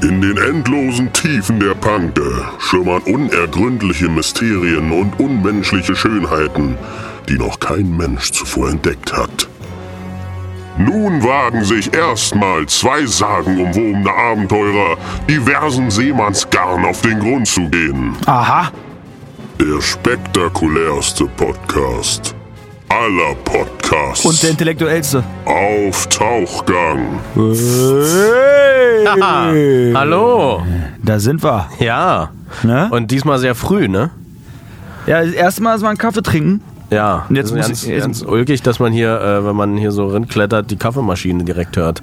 In den endlosen Tiefen der Panke schimmern unergründliche Mysterien und unmenschliche Schönheiten, die noch kein Mensch zuvor entdeckt hat. Nun wagen sich erstmal zwei sagenumwobene Abenteurer diversen Seemannsgarn auf den Grund zu gehen. Aha. Der spektakulärste Podcast aller Podcasts. Und der intellektuellste. Auf Tauchgang. Haha, hallo. Da sind wir. Ja. Ne? Und diesmal sehr früh, ne? Ja, das erste Mal, einen Kaffee trinken. Ja. Und jetzt ist ganz, ich- jetzt- ganz ulkig, dass man hier, äh, wenn man hier so rinklettert, die Kaffeemaschine direkt hört.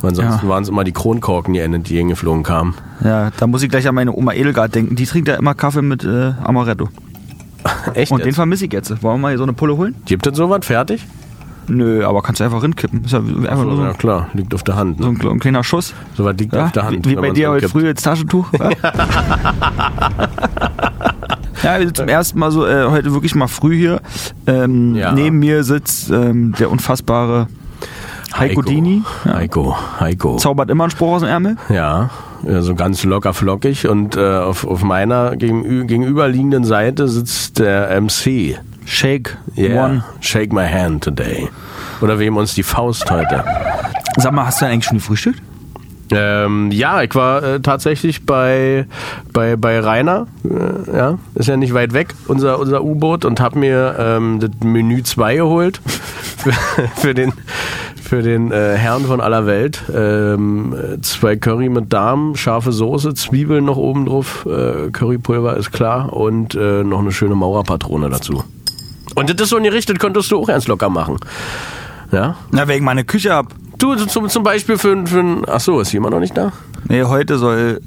Weil Ansonsten Ja. waren es immer die Kronkorken, die entgegengeflogen kamen. Ja, da muss ich gleich an meine Oma Edelgard denken. Die trinkt ja immer Kaffee mit äh, Amaretto. Echt? Und den jetzt? vermisse ich jetzt. Wollen wir mal hier so eine Pulle holen? Gibt es sowas fertig? Nö, aber kannst du einfach rinkippen. Ist ja einfach nur so, ja klar, liegt auf der Hand. so Ne? ein, kle- ein kleiner Schuss. Sowas liegt Ja? auf der Hand. Wie wenn bei dir heute früh ins Taschentuch. Ja, ja wir sind zum ersten Mal so äh, heute wirklich mal früh hier. Ähm, Ja. Neben mir sitzt ähm, der unfassbare Heiko Dini. Ja. Heiko, Heiko. Zaubert immer einen Spruch aus dem Ärmel. Ja, so ganz locker flockig. Und äh, auf, auf meiner gegenü gegenüberliegenden Seite sitzt der MC. Shake Yeah. One. Shake my hand today. Oder wem uns die Faust heute. Sag mal, hast du eigentlich schon gefrühstückt? Ähm, ja, ich war äh, tatsächlich bei, bei, bei Rainer, äh, ja, ist ja nicht weit weg, unser, unser U-Boot, und habe mir ähm, das Menü 2 geholt für, für den, für den äh, Herrn von aller Welt. Ähm, äh, zwei Curry mit Darm, scharfe Soße, Zwiebeln noch oben drauf, äh, Currypulver ist klar und äh, noch eine schöne Maurerpatrone dazu. Und das ist so in die Richtung, könntest du auch ernst locker machen. Ja? Na, wegen meiner Küche ab. Du zum, zum Beispiel für, für ein. Ach so, ist jemand noch nicht da? Nee, heute soll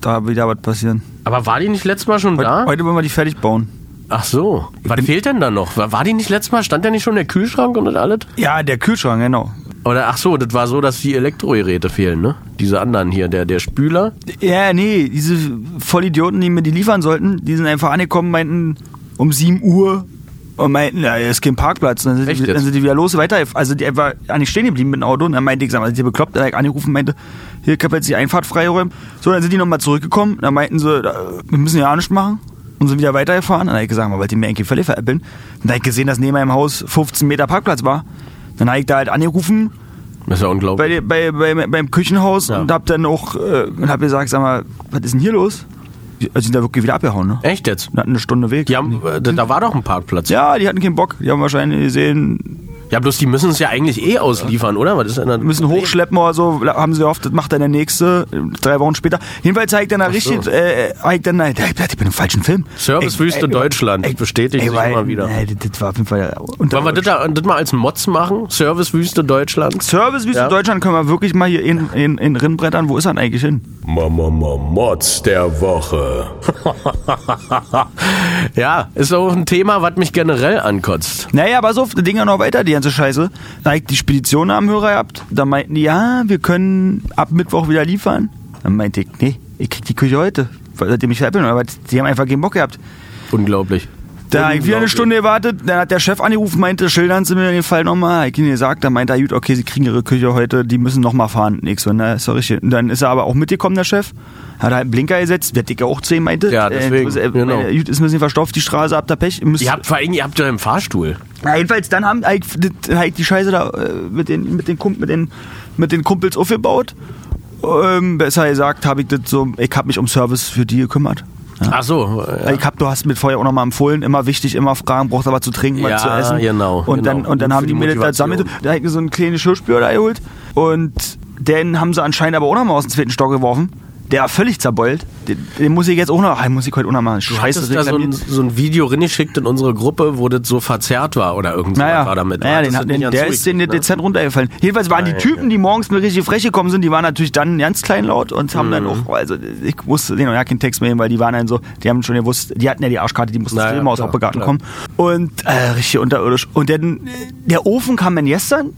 da wieder was passieren. Aber war die nicht letztes Mal schon Heute, da? heute wollen wir die fertig bauen. Ach so. Was fehlt denn da noch? War, die nicht letztes Mal? Stand da nicht schon der Kühlschrank und das alles? Ja, der Kühlschrank, genau. Oder ach so, das war so, dass die Elektrogeräte fehlen, ne? Diese anderen hier, der, der Spüler. Ja, nee, diese Vollidioten, die mir die liefern sollten, die sind einfach angekommen, meinten um 7 Uhr und meinten, ja, hier ist kein Parkplatz. Dann sind, Echt die, dann sind die wieder los, weiter. Also die einfach eigentlich stehen geblieben mit dem Auto und dann meinte ich, sag mal, sind die bekloppt? Dann ich angerufen, meinte, hier, ich hab jetzt die Einfahrt freiräumen. So, dann sind die nochmal zurückgekommen, dann meinten sie, wir müssen ja nichts machen. Und sind wieder weitergefahren. Dann hab ich gesagt, mal, wollt ihr mir eigentlich völlig veräppeln? Dann hab ich gesehen, dass neben meinem Haus 15 Meter Parkplatz war. Dann hab ich da halt angerufen, Das ist ja bei, unglaublich. bei, bei, beim Küchenhaus Ja. und hab dann auch äh, hab gesagt, sag mal, was ist denn hier los? Die also sind da wirklich wieder abgehauen, ne? Echt jetzt? Und hatten eine Stunde Weg. Die haben, äh, da war doch ein Parkplatz. ja, die hatten keinen Bock. Die haben wahrscheinlich gesehen, Ja, bloß die müssen es ja eigentlich eh ausliefern, oder? Was ist denn müssen hochschleppen oder so, haben sie gehofft, das macht dann der nächste, äh, drei Wochen später. Jedenfalls zeigt dann da richtig, äh, hab ich dann, äh, ich bin im falschen Film. Servicewüste Ey, Deutschland. ey, bestätigt ey, sich weil- immer wieder. Ey, das, war auf jeden Fall unter Wollen wir das, da- das mal als Mods machen? Servicewüste Deutschland? Servicewüste Ja. Deutschland können wir wirklich mal hier in, in, in Rinnbrettern. Wo ist er denn eigentlich hin? Mama Mods der Woche. Ja, ist auch ein Thema, was mich generell ankotzt. Naja, aber so, das Ding ja noch weiter, die ganze Scheiße. Da ich die Spedition am Hörer gehabt. Da meinten die, ja, wir können ab Mittwoch wieder liefern. Dann meinte ich, nee, ich krieg die Küche heute. Seitdem ich veräppeln, aber die haben einfach keinen Bock gehabt. Unglaublich. Da habe ich wieder eine. Stunde gewartet, dann hat der Chef angerufen, meinte, schildern Sie mir den Fall nochmal. Ich ihnen gesagt, dann meinte er, gut, okay, Sie kriegen Ihre Küche heute, die müssen nochmal fahren. Nix so, na, ist doch richtig. Und dann ist er aber auch mitgekommen, der Chef. Hat halt einen Blinker gesetzt, der Dicke auch zu ihm meinte. Ja, deswegen, Äh, äh, genau. äh, gut, ist ein bisschen verstopft, die Straße, habt ihr Pech. Müsst, Ihr habt vor allem, ihr habt ja im Fahrstuhl. ja, jedenfalls, dann haben ich, hab ich die Scheiße da äh, mit den, mit den, Kump- mit den, mit den Kumpels aufgebaut. Ähm, besser gesagt, habe ich das so, ich habe mich um Service für die gekümmert. Ach so. Ja. Ich hab, du hast mir vorher auch nochmal empfohlen, immer wichtig, immer fragen, braucht aber zu trinken, was Ja, zu essen. genau, Und dann, genau. und dann Für haben die die mir das zusammen, da mir so einen kleinen Geschirrspüler da geholt und den haben sie anscheinend aber auch nochmal aus dem zweiten Stock geworfen. Der war völlig zerbeult. Den, den muss ich jetzt auch noch, ah, den muss ich heute auch noch mal Du scheiße da so ein, so ein Video reingeschickt in unsere Gruppe, wo das so verzerrt war oder irgendwas Naja, war damit. naja Hattest den, den, der ist denen Zurück- dezent runtergefallen. Jedenfalls waren die Nein, Typen, die morgens mir richtig frech gekommen sind, die waren natürlich dann ganz kleinlaut und haben Mhm. dann auch, also ich wusste auch ja keinen Text mehr, hin, weil die waren dann so, die haben schon gewusst, die hatten ja die Arschkarte, die mussten Naja, naja, aus klar. kommen. Und äh, richtig unterirdisch. Und dann, der Ofen kam dann gestern.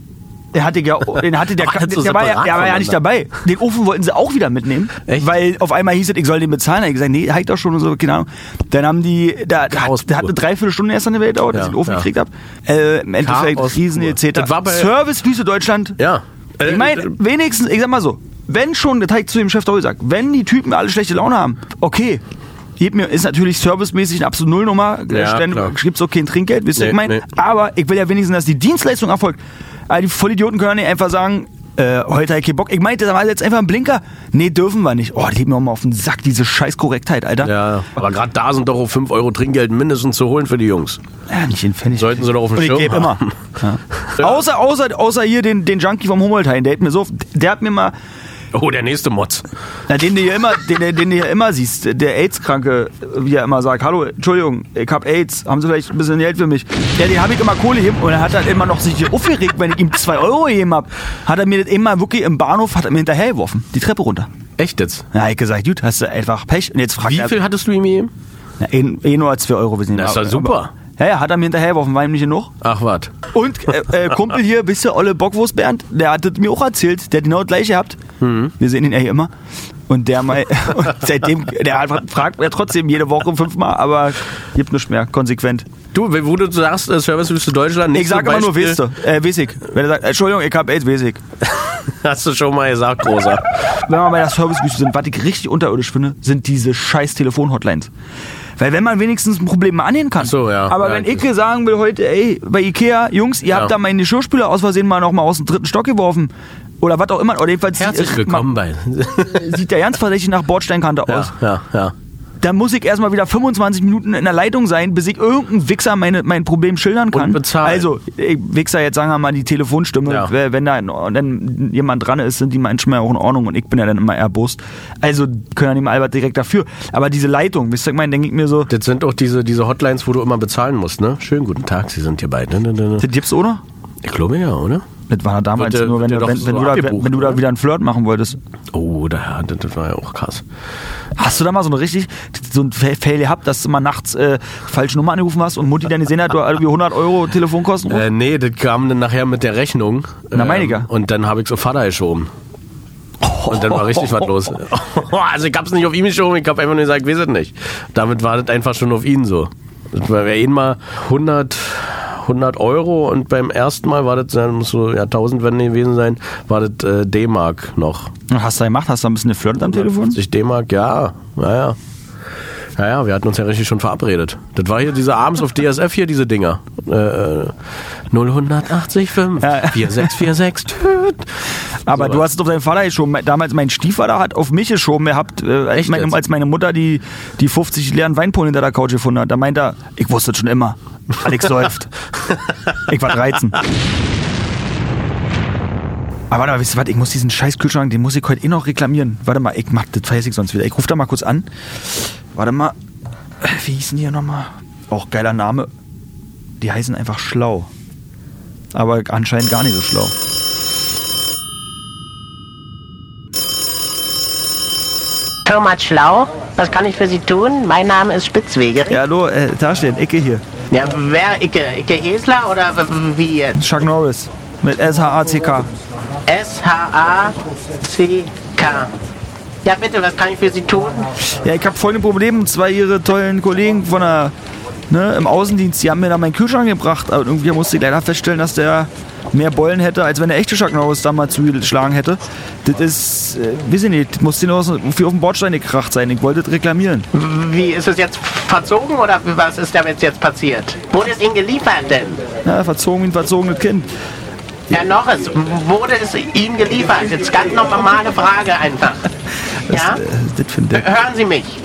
Der hatte ja, den hatte der, der, so der, war ja, der war ja nicht dabei. Den Ofen wollten sie auch wieder mitnehmen, Echt? weil auf einmal hieß es, ich soll den bezahlen. Ich gesagt, nee, halt doch schon und so, keine Ahnung. Dann haben die, da, da, hat, hat eine. Dreiviertelstunde erst an der Welt gedauert, dass Ja, ich den Ofen ja. gekriegt habe. Äh, Im Endeffekt Riesen etc. Service Wüste Deutschland. Ja. Ich meine, wenigstens, ich sag mal so, wenn schon, habe ich zu dem Chef doch gesagt, wenn die Typen alle schlechte Laune haben, okay. Gib mir, ist natürlich servicemäßig eine absolute Nullnummer. Ja, klar. Gibt's auch kein Trinkgeld, wisst ihr, Nee, ich meine? nee. Aber ich will ja wenigstens, dass die Dienstleistung erfolgt. Aber die Vollidioten können ja nicht einfach sagen, äh, heute hab ich keinen Bock. Ich meinte, da war jetzt einfach ein Blinker. Nee, dürfen wir nicht. Oh, die geht mir auch mal auf den Sack, diese scheiß Korrektheit, Alter. Ja, aber gerade da sind doch auch 5 Euro Trinkgeld mindestens zu holen für die Jungs. Ja, nicht in Pfennig. Sollten sie doch auf Und ich Schirm gebe immer. haben. Ja. Außer, außer, außer hier den, den Junkie vom Humboldt-Hain, der hat mir so, der hat mir mal, Oh, der nächste Motz. na, den du hier immer, den, den, du hier immer siehst, der AIDS-Kranke, wie er immer sagt, hallo, Entschuldigung, ich hab AIDS, haben Sie vielleicht ein bisschen Geld für mich? Ja, den habe ich immer Kohle gegeben und er hat dann immer noch sich aufgeregt, wenn ich ihm zwei Euro gegeben hab, hat er mir das immer wirklich im Bahnhof, hat er mir hinterhergeworfen, die Treppe runter. Echt jetzt? Ja, hab ich gesagt, gut, hast du einfach Pech. Und jetzt fragt Wie er, viel hattest du ihm gegeben? Na, eh, eh nur als 2 Euro, wissen Sie Das ist doch super. Ja, ja, hat er mir hinterhergeworfen, war ihm nicht genug. Ach, wart. Und äh, äh, Kumpel hier, wisst ihr, Olle Bockwurst Bernd, der hat das mir auch erzählt, der hat genau das gleiche gehabt. Mhm. Wir sehen ihn ja hier immer. Und der mal, und seitdem, der hat- fragt ja trotzdem jede Woche fünfmal, aber gibt nichts mehr, konsequent. Du, wo du sagst, äh, Servicewüste Deutschland, Ich nächstes sage immer nur, du, äh, ich. Wenn er sagt, Entschuldigung, ich hab AIDS, ich. Hast du schon mal gesagt, Großer. Wenn wir bei der Servicewüste sind, was ich richtig unterirdisch finde, sind diese scheiß Telefon-Hotlines. Weil wenn man wenigstens ein Problem mal annehmen kann. So, ja. Aber Ja, wenn ich sagen will heute, ey, bei Ikea, Jungs, ihr Ja. habt da meinen Geschirrspüler aus Versehen mal noch mal aus dem dritten Stock geworfen. Oder was auch immer. Oder jedenfalls Herzlich äh, willkommen bei. sieht der ganz verdächtig nach Bordsteinkante Ja, aus. ja, ja. Da muss ich erstmal wieder 25 Minuten in der Leitung sein, bis ich irgendein Wichser meine, mein Problem schildern kann. Und bezahlen. Also, ich, Wichser, jetzt sagen wir mal die Telefonstimme. Ja. Wenn da wenn jemand dran ist, sind die manchmal auch in Ordnung und ich bin ja dann immer erbost. Also können ja nicht mal Albert direkt dafür. Aber diese Leitung, wisst ihr, ich meine, denke ich mir so, Das sind auch diese, diese Hotlines, wo du immer bezahlen musst, ne? Schönen guten Tag, Sie sind hier bei. Ne, ne, ne, ne. das gibt's oder? Ich glaube ja, oder? Das war damals Wird nur, wenn, wenn, wenn, so du da, wenn, du da wieder einen Flirt machen wolltest. Oh, da, das, das war ja auch krass. Hast du da mal so eine richtig, so ein Fail gehabt, dass du mal nachts äh, falsche Nummer angerufen hast und Mutti dann gesehen hat, du irgendwie 100 Euro Telefonkosten? Äh, nee, das kam dann nachher mit der Rechnung. Na, meine ich ja. Und dann habe ich so Vater geschoben. Und dann war richtig was los. Also ich hab's nicht auf ihn geschoben, ich hab einfach nur gesagt, ich weiß es nicht. Damit war das einfach schon auf ihn so. War ja ihn mal 100, 100 Euro und beim ersten Mal war das, dann muss so ja, 1000 wenn gewesen sein, war das äh, D-Mark noch. Hast du gemacht? Hast du ein bisschen geflirtet am Telefon? 50 D-Mark, ja, naja. Ja, ja, wir hatten uns ja richtig schon verabredet. Das war hier diese abends auf DSF hier, diese Dinger. Äh, äh, 0185 Ja. 4646. Tüt. Aber So du hast es auf deinen Vater geschoben. Damals mein Stiefvater hat auf mich geschoben. Er hat, äh, als, Echt meine, jetzt? als meine Mutter die, die 50 leeren Weinpolen hinter der Couch gefunden hat. Da meint er, ich wusste es schon immer. Alex säuft. ich war 13. Aber warte mal, wisst ihr was? Ich muss diesen scheiß Kühlschrank, den muss ich heute eh noch reklamieren. Warte mal, ich mach das vergesse ich sonst wieder. Ich rufe da mal kurz an. Warte mal. Wie hießen die hier nochmal? Auch geiler Name. Die heißen einfach schlau. Aber anscheinend gar nicht so schlau. Firma Schlau, was kann ich für Sie tun? Mein Name ist Spitzwegerich. Ja, hallo, äh, da stehen, Ecke hier. Ja, wer, Icke, Icke Esler oder wie jetzt? Chuck Norris. Mit S-H-A-C-K. S-H-A-C-K. Ja, bitte, was kann ich für Sie tun? Ja, ich habe folgende Probleme. Und zwar ihre tollen Kollegen von der, ne, im Außendienst, die haben mir da meinen Kühlschrank gebracht. Aber irgendwie musste ich leider feststellen, dass der mehr Bollen hätte, als wenn der echte Norris da mal zugeschlagen hätte. Das ist, äh, weiß ich nicht, das muss den viel auf den Bordstein gekracht sein. Ich wollte das reklamieren. Wie, ist es jetzt verzogen oder was ist damit jetzt passiert? Wurde es Ihnen geliefert denn? Ja, verzogen wie ein verzogenes Kind. Herr Norris, wurde es Ihnen geliefert? Jetzt ganz normale Frage einfach. Ja? Äh, das finde ich. Hören Sie mich.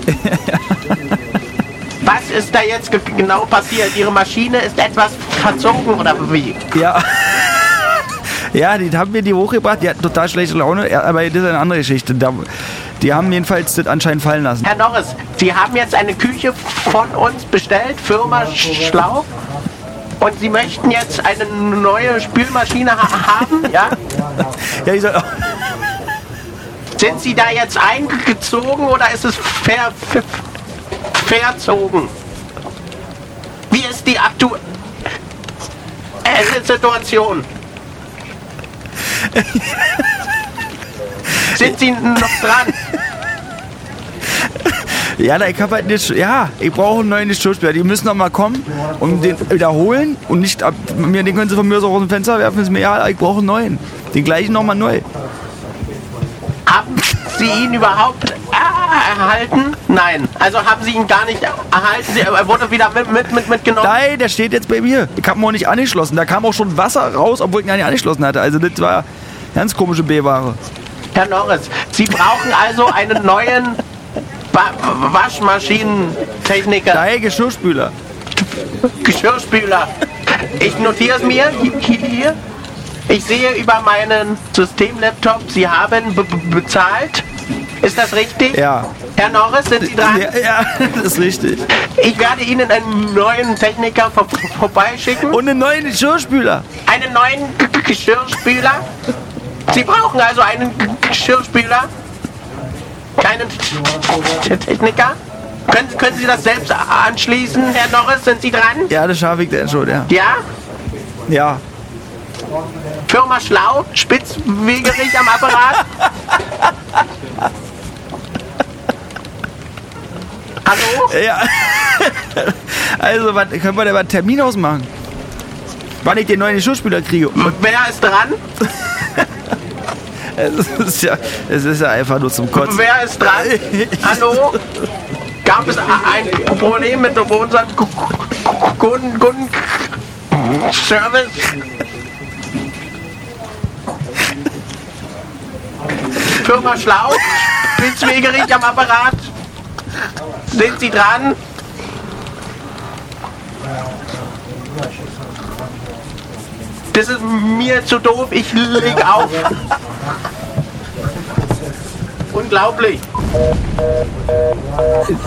Was ist da jetzt ge genau passiert? Ihre Maschine ist etwas verzogen oder wie? Ja. Ja, die haben mir die hochgebracht, die hatten total schlechte Laune, aber das ist eine andere Geschichte. Die haben jedenfalls das anscheinend fallen lassen. Herr Norris, Sie haben jetzt eine Küche von uns bestellt, Firma Schlau. Und Sie möchten jetzt eine neue Spülmaschine ha haben, ja? Ja, die soll, Sind Sie da jetzt eingezogen oder ist es ver ver verzogen? Wie ist die aktuelle Situation? Sind Sie noch dran? Ja, da, ich hab halt nicht, ja, ich brauche einen neuen Geschirrspüler. Die müssen noch mal kommen und den wiederholen und nicht ab, mir den können sie von mir so aus dem Fenster werfen, ist mir egal, ich brauche einen neuen. Den gleichen noch mal neu. Sie ihn überhaupt erhalten? Nein. Also haben Sie ihn gar nicht erhalten? Sie, er wurde wieder mit, mit, mit, mitgenommen? Nein, der steht jetzt bei mir. Ich hab ihn auch nicht angeschlossen. Da kam auch schon Wasser raus, obwohl ich ihn ja nicht angeschlossen hatte. Also das war ganz komische B-Ware. Herr Norris, Sie brauchen also einen neuen ba Waschmaschinentechniker, Nein, Geschirrspüler. Geschirrspüler. Ich notiere es mir hier. Ich sehe über meinen Systemlaptop, Sie haben be be- bezahlt. Ist das richtig? Ja. Herr Norris, sind Sie dran? Ja, ja, das ist richtig. Ich werde Ihnen einen neuen Techniker vor vorbeischicken. Und einen neuen Geschirrspüler. einen neuen G- G- Geschirrspüler. Sie brauchen also einen G- Geschirrspüler. Keinen Techniker. Können, können Sie das selbst anschließen, Herr Norris? Sind Sie dran? Ja, das schaffe ich denn schon, ja. Ja? Ja. Firma Schlau, Spitzwegerich am Apparat. Hallo? Ja. Also, was, können wir da mal einen Termin ausmachen? Wann ich den neuen Geschirrspüler kriege. Und Wer ist dran? es ist ja, es ist ja einfach nur zum Kotzen. Wer ist dran? Hallo? Gab es ein Problem mit unserem Kunden, Kunden Service? Firma Schlau, Spitzwegerich am Apparat. Sind Sie dran? Das ist mir zu doof, ich leg auf. Unglaublich.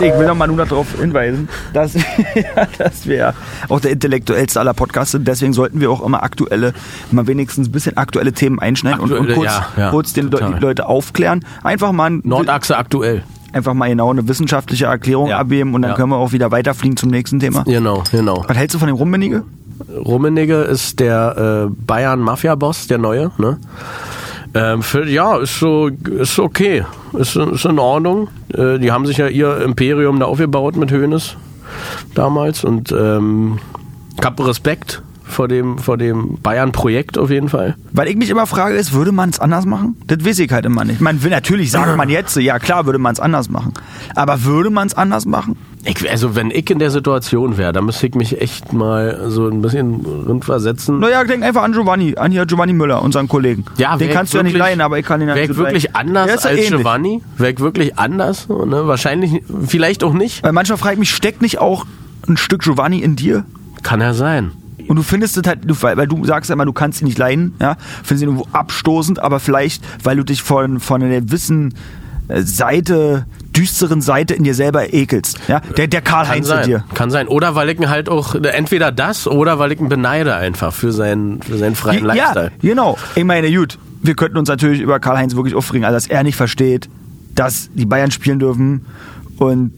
Ich will noch mal nur darauf hinweisen, dass, dass wir auch der intellektuellste aller Podcasts sind. Deswegen sollten wir auch immer aktuelle, mal wenigstens ein bisschen aktuelle Themen einschneiden und, und Aktuelle, kurz, ja, ja, kurz den Le die Leute aufklären. Einfach mal, ein, Nordachse aktuell. Einfach mal genau eine wissenschaftliche Erklärung Ja, abgeben und dann ja. können wir auch wieder weiterfliegen zum nächsten Thema. Genau, genau. Was hältst du von dem Rummenige? Rummenigge ist der äh, Bayern-Mafia-Boss, der neue, ne? Ähm, für, ja, ist so, ist okay. Ist, ist in Ordnung. Äh, die haben sich ja ihr Imperium da aufgebaut mit Hoeneß damals und ähm, ich hab Respekt vor dem, vor dem Bayern-Projekt auf jeden Fall. Weil ich mich immer frage, ist, würde man es anders machen? Das weiß ich halt immer nicht. Man will natürlich sagt man jetzt, ja klar, würde man es anders machen. Aber würde man es anders machen? Ich, also wenn ich in der Situation wäre, dann müsste ich mich echt mal so ein bisschen rundversetzen. Naja, denk einfach an Giovanni, an hier Giovanni Müller, unseren Kollegen. Ja, den kannst du ja nicht leihen, aber ich kann ihn ja Wäre nicht ich so wirklich leihen. anders als ähnlich. Giovanni? Wäre ich wirklich anders? Ne? Wahrscheinlich, vielleicht auch nicht. Weil manchmal frage ich mich, steckt nicht auch ein Stück Giovanni in dir? Kann ja sein. Und du findest es halt, weil, weil du sagst ja immer, du kannst ihn nicht leiden, ja, findest ihn irgendwo abstoßend, aber vielleicht, weil du dich von, von einer gewissen äh, Seite, düsteren Seite in dir selber ekelst, ja, der, der Karl-Heinz in dir. Kann sein. Oder weil ich ihn halt auch, entweder das oder weil ich ihn beneide einfach für seinen, für seinen freien Ja, Lifestyle. genau. Ich meine, gut, wir könnten uns natürlich über Karl-Heinz wirklich aufregen, also dass er nicht versteht, dass die Bayern spielen dürfen und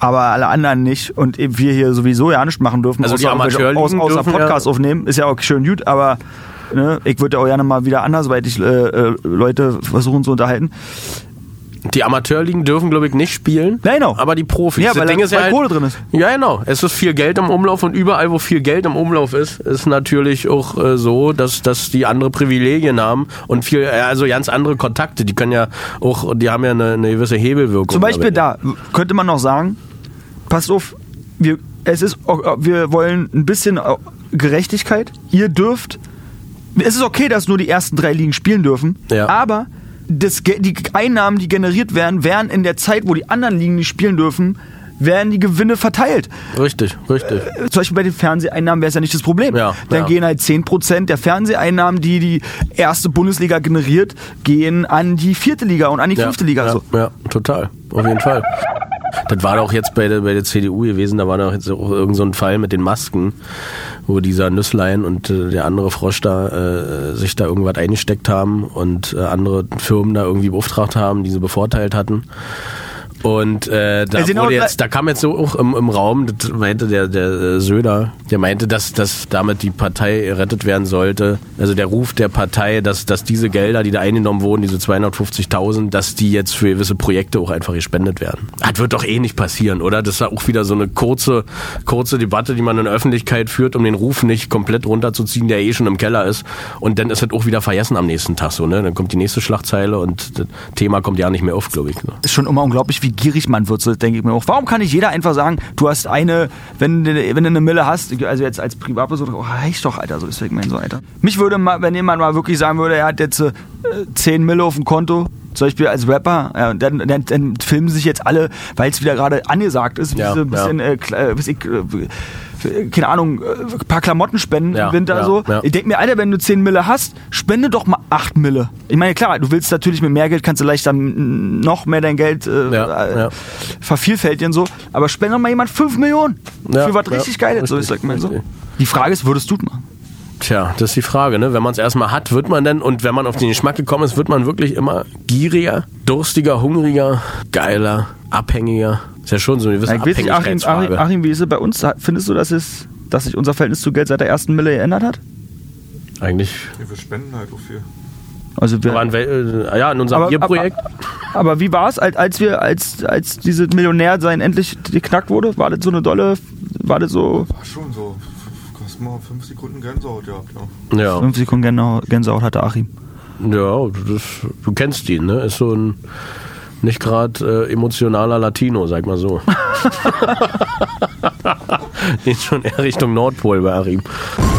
aber alle anderen nicht und eben wir hier sowieso ja nichts machen dürfen, Also die außer, Amateurligen aus, außer dürfen Podcast ja- aufnehmen, ist ja auch schön gut, aber ne, ich würde ja auch gerne mal wieder andersweitig äh, äh, Leute versuchen zu unterhalten. Die Amateurligen dürfen, glaube ich, nicht spielen. Ja, genau. Aber die Profis. Ja, weil Ding ist ja halt, Kohle drin ist. Ja, genau. Es ist viel Geld im Umlauf und überall, wo viel Geld im Umlauf ist, ist natürlich auch äh, so, dass, dass die andere Privilegien haben und viel, äh, also ganz andere Kontakte. Die können ja auch, die haben ja eine, eine gewisse Hebelwirkung. Zum Beispiel dabei. da könnte man noch sagen, passt auf, wir, es ist, wir wollen ein bisschen äh, Gerechtigkeit. Ihr dürft, es ist okay, dass nur die ersten drei Ligen spielen dürfen, Ja. aber das, die Einnahmen, die generiert werden, werden in der Zeit, wo die anderen Ligen nicht spielen dürfen, werden die Gewinne verteilt. Richtig, richtig. Äh, Zum Beispiel bei den Fernseheinnahmen wäre es ja nicht das Problem. Ja, Dann ja. gehen halt 10% der Fernseheinnahmen, die die erste Bundesliga generiert, gehen an die vierte Liga und an die fünfte Liga. Ja, So. ja, total. Auf jeden Fall. Das war doch jetzt bei der, bei der CDU gewesen, da war doch jetzt auch irgend so ein Fall mit den Masken, wo dieser Nüsslein und äh, der andere Frosch da äh, sich da irgendwas eingesteckt haben und äh, andere Firmen da irgendwie beauftragt haben, die sie bevorteilt hatten. Und äh, da, wurde jetzt, da kam jetzt so auch im, im Raum, das meinte der, der äh, Söder, der meinte, dass, dass damit die Partei errettet werden sollte. Also der Ruf der Partei, dass, dass diese Gelder, die da eingenommen wurden, diese 250.000, dass die jetzt für gewisse Projekte auch einfach gespendet werden. Das wird doch eh nicht passieren, oder? Das ist ja auch wieder so eine kurze, kurze Debatte, die man in der Öffentlichkeit führt, um den Ruf nicht komplett runterzuziehen, der eh schon im Keller ist. Und dann ist es auch wieder vergessen am nächsten Tag so, ne? Dann kommt die nächste Schlagzeile und das Thema kommt ja nicht mehr auf, glaube ich. Ne? ist schon immer unglaublich, wie gierig man wird, so denke ich mir auch. Warum kann nicht jeder einfach sagen, du hast eine, wenn, du- wenn du eine Mille hast, also jetzt als Privatperson, oh, reicht doch, Alter, so ist mein so, Alter. Mich würde mal, wenn jemand mal wirklich sagen würde, er hat jetzt äh, 10 Mille auf dem Konto, zum Beispiel als Rapper, ja, und dann, dann, dann filmen sich jetzt alle, weil es wieder gerade angesagt ist, wie Ja, ein bisschen, ja. äh, äh, ich, äh, keine Ahnung, äh, ein paar Klamotten spenden Ja, im Winter ja, so. ja. Ich denke mir, Alter, wenn du 10 Mille hast, spende doch mal 8 Mille. Ich meine, klar, du willst natürlich mit mehr Geld, kannst du leichter noch mehr dein Geld äh, äh, vervielfältigen so. Aber spende doch mal jemand 5 Millionen für was richtig Geiles. So, ich sag mal so. Die Frage ist, würdest du es machen? Tja, das ist die Frage, ne? Wenn man es erstmal hat, wird man denn, und wenn man auf den Geschmack gekommen ist, wird man wirklich immer gieriger, durstiger, hungriger, geiler, abhängiger. Ist ja schon so eine gewisse Ich weiß nicht, Achim, Achim. Achim, wie ist es bei uns? Findest du, dass, es, dass sich unser Verhältnis zu Geld seit der ersten Mille geändert hat? Eigentlich. Ja, wir spenden halt auch viel. Also wir, Aber in, äh, ja, in unserem Aber- Bierprojekt. Aber wie war es, als, wir, als, als diese Millionär sein endlich geknackt wurde? War das so eine dolle, war das so War schon so. Hast mal fünf Sekunden Gänsehaut gehabt, ja. Ja, fünf Sekunden Gänsehaut, Gänsehaut hatte Achim? ja das, du kennst ihn, ne? Ist so ein nicht gerade äh, emotionaler Latino, sag mal so. Geht schon eher Richtung Nordpol bei Arim.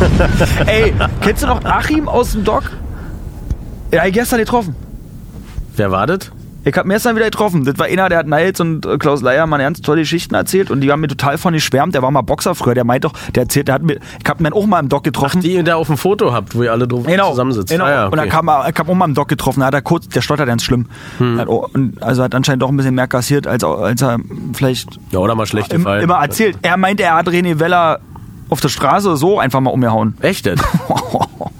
Ey, kennst du noch Achim aus dem Doc? Ja, gestern getroffen. Wer wartet? Ich hab ihn gestern wieder getroffen. Das war einer, der hat Niles und äh, Klaus Leier mal ganz tolle Geschichten erzählt und die haben mir total von geschwärmt. Der war mal Boxer früher, der meint doch, der erzählt, der hat mir, ich hab ihn auch mal im Doc getroffen. Die ihr da auf dem Foto habt, wo ihr alle drauf Genau, zusammensitzt. genau. Ah, ja, Und dann okay. kam er, ich hab auch mal im Doc getroffen, da hat er kurz, der stottert ganz schlimm. Hat, auch- und also hat anscheinend doch ein bisschen mehr kassiert, als, als er vielleicht ja, oder mal schlecht im, gefallen. immer erzählt. Er meint, er hat René Weller auf der Straße so einfach mal umgehauen. Echt denn?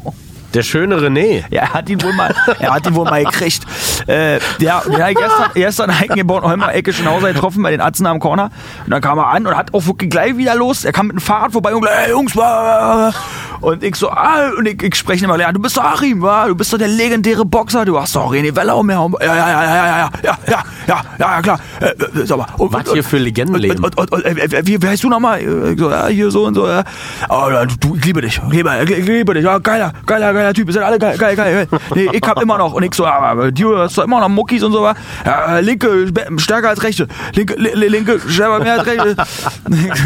Der schöne René. Ja, er hat ihn wohl mal, er hat ihn wohl mal gekriegt. Äh, ja, ja, gestern, gestern Heiken in Bornholmer Ecke Schnauzer getroffen bei den Atzen am Corner. Und dann kam er an und hat auch wirklich gleich wieder los. Er kam mit dem Fahrrad vorbei und gleich, hey, Jungs, wa- und ich so, ah, und ich, ich spreche immer, ja, du bist doch Achim, wa? du bist doch der legendäre Boxer, du hast doch René Weller umgehauen. Ja, ja, ja, ja, ja, ja, ja, ja, ja, ja, klar. Äh, äh, sag mal. Und, Was hier für Legenden und, leben. und, und, und, äh, wie, wie heißt du nochmal? Ich So, ja, hier so und so. Ja. Oh, du, ich liebe dich. Ich liebe, ich liebe dich. Ja, geiler, geiler, geiler Typ. Ihr seid alle geil, geil, geil. geil. Nee, ich hab immer noch. Und ich so, aber du hast doch immer noch Muckis und so. wa? Ja, linke stärker als rechte. Linke, li, li- linke stärker mehr als rechte.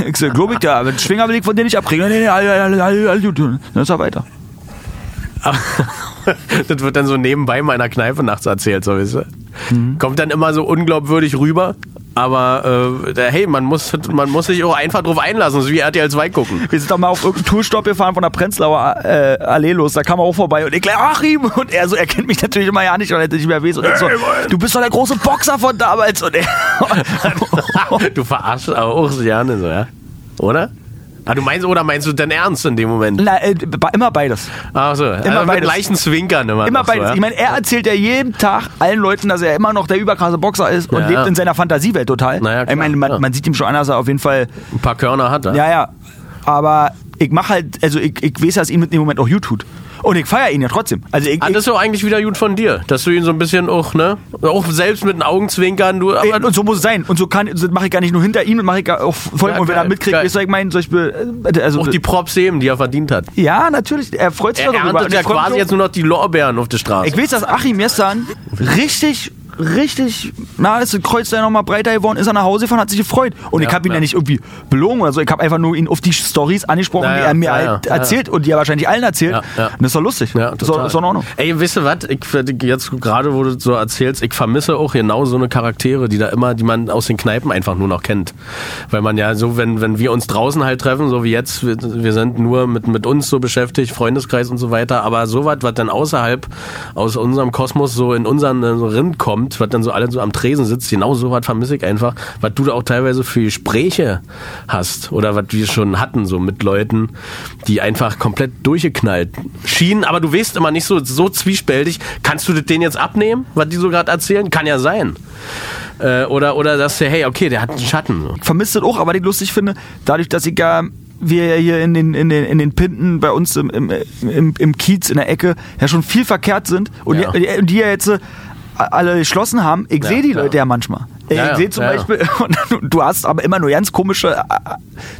Ich so, glaub ich ja. Mit Schwinger will ich von dir nicht abkriegen. Nee, nee, alle, alle, alle, alle. Dann ist er weiter. das wird dann so nebenbei in meiner Kneipe nachts erzählt, so weißt du. Mhm. Kommt dann immer so unglaubwürdig rüber. Aber äh, hey, man muss, man muss sich auch einfach drauf einlassen, so wie RTL 2 gucken. Wir sind doch mal auf irgendeinen Tourstopp gefahren von der Prenzlauer äh, Allee los. Da kam er auch vorbei und ich gleich, Achim! Und er so, er kennt mich natürlich immer ja nicht und er hätte nicht mehr weiß. Und ich so, du bist doch der große Boxer von damals. Und er, Du verarschst aber auch so gerne so, ja? Oder? Ah, du meinst, oder meinst du denn ernst in dem Moment? Na, äh, immer beides. Ach so, immer mit beides. leichten Zwinkern immer. Immer noch so, beides. ja? Ich meine, er erzählt ja jeden Tag allen Leuten, dass er immer noch der überkrasse Boxer ist und Ja, lebt ja. in seiner Fantasiewelt total. Na ja, klar, ich meine, man, ja. man sieht ihm schon an, dass er auf jeden Fall, Ein paar Körner hat er. ja, ja. Aber ich mache halt, also ich, ich weiß, dass ihm in dem Moment auch gut tut. Und ich feiere ihn ja trotzdem. Also ich, Ah, das ist doch eigentlich wieder gut von dir, dass du ihn so ein bisschen auch, ne? Auch selbst mit den Augenzwinkern, du. Ey, und so muss es sein. Und so kann, das mache ich gar nicht nur hinter ihm, das mache ich auch ihm. Ja, und wenn geil, er mitkriegt, geil. ist ich mein, zum Beispiel, äh, also, auch die Props heben, die er verdient hat. ja, natürlich, er freut sich Er darüber. Und erntet ja quasi jetzt nur noch die Lorbeeren auf der Straße. Ich weiß, dass Achim gestern richtig, richtig, na, ist das Kreuz da nochmal breiter geworden, ist er nach Hause gefahren, hat sich gefreut. Und ich Ja, habe ihn ja. ja. nicht irgendwie belogen oder so. Ich habe einfach nur ihn auf die Stories angesprochen, Ja, die er mir halt erzählt und die er wahrscheinlich allen erzählt. Und das ist doch lustig. Ja, das ist doch- in Ordnung. Ey, wisst ihr was? Ich jetzt gerade, wo du so erzählst, ich vermisse auch genau so eine Charaktere, die da immer, die man aus den Kneipen einfach nur noch kennt. Weil man ja so, wenn, wenn wir uns draußen halt treffen, so wie jetzt, wir, wir sind nur mit, mit uns so beschäftigt, Freundeskreis und so weiter, aber so was, was dann außerhalb aus unserem Kosmos so in unseren äh, so Rind kommt, was dann so alle so am Tresen sitzt, genau so was vermisse ich einfach, was du da auch teilweise für Gespräche hast oder was wir schon hatten, so mit Leuten, die einfach komplett durchgeknallt schienen, aber du weißt immer nicht so, so zwiespältig, kannst du das denen jetzt abnehmen, was die so gerade erzählen? Kann ja sein. Äh, oder, oder sagst du, hey, okay, der hat einen Schatten. So. vermisst das auch, aber was ich lustig finde, dadurch, dass ich ja wir ja hier in den, in den, in den Pinten bei uns im, im, im, im Kiez in der Ecke ja schon viel verkehrt sind und Ja. die, die, die ja jetzt äh, alle geschlossen haben, ich Ja, sehe die klar. Leute ja manchmal. Ich Ja, ja, sehe zum ja, ja. Beispiel, du hast aber immer nur ganz komische äh,